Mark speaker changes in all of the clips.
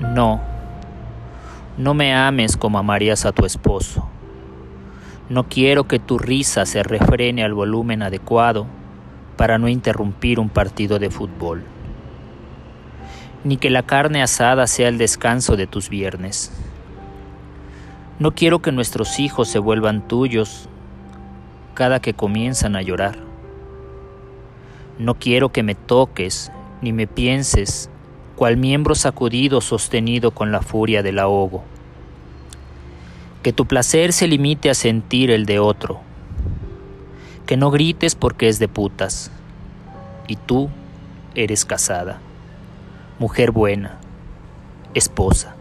Speaker 1: No, no me ames como amarías a tu esposo. No quiero que tu risa se refrene al volumen adecuado para no interrumpir un partido de fútbol. Ni que la carne asada sea el descanso de tus viernes. No quiero que nuestros hijos se vuelvan tuyos cada que comienzan a llorar. No quiero que me toques ni me pienses cual miembro sacudido sostenido con la furia del ahogo. Que tu placer se limite a sentir el de otro. Que no grites porque es de putas. Y tú eres casada, mujer buena, esposa.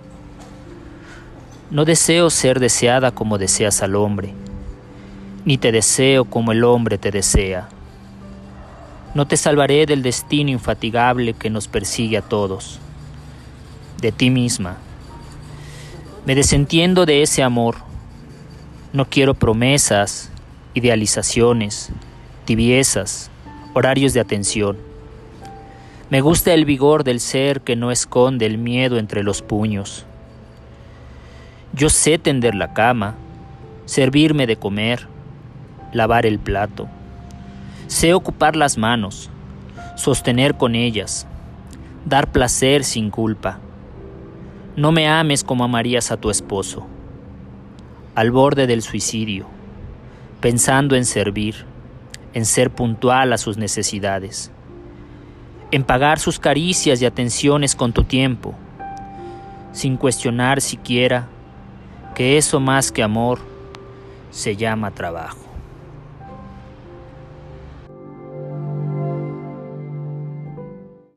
Speaker 1: No deseo ser deseada como deseas al hombre, ni te deseo como el hombre te desea. No te salvaré del destino infatigable que nos persigue a todos, de ti misma. Me desentiendo de ese amor. No quiero promesas, idealizaciones, tibiezas, horarios de atención. Me gusta el vigor del ser que no esconde el miedo entre los puños. Yo sé tender la cama, servirme de comer, lavar el plato. Sé ocupar las manos, sostener con ellas, dar placer sin culpa. No me ames como amarías a tu esposo, al borde del suicidio, pensando en servir, en ser puntual a sus necesidades, en pagar sus caricias y atenciones con tu tiempo, sin cuestionar siquiera que eso más que amor se llama trabajo.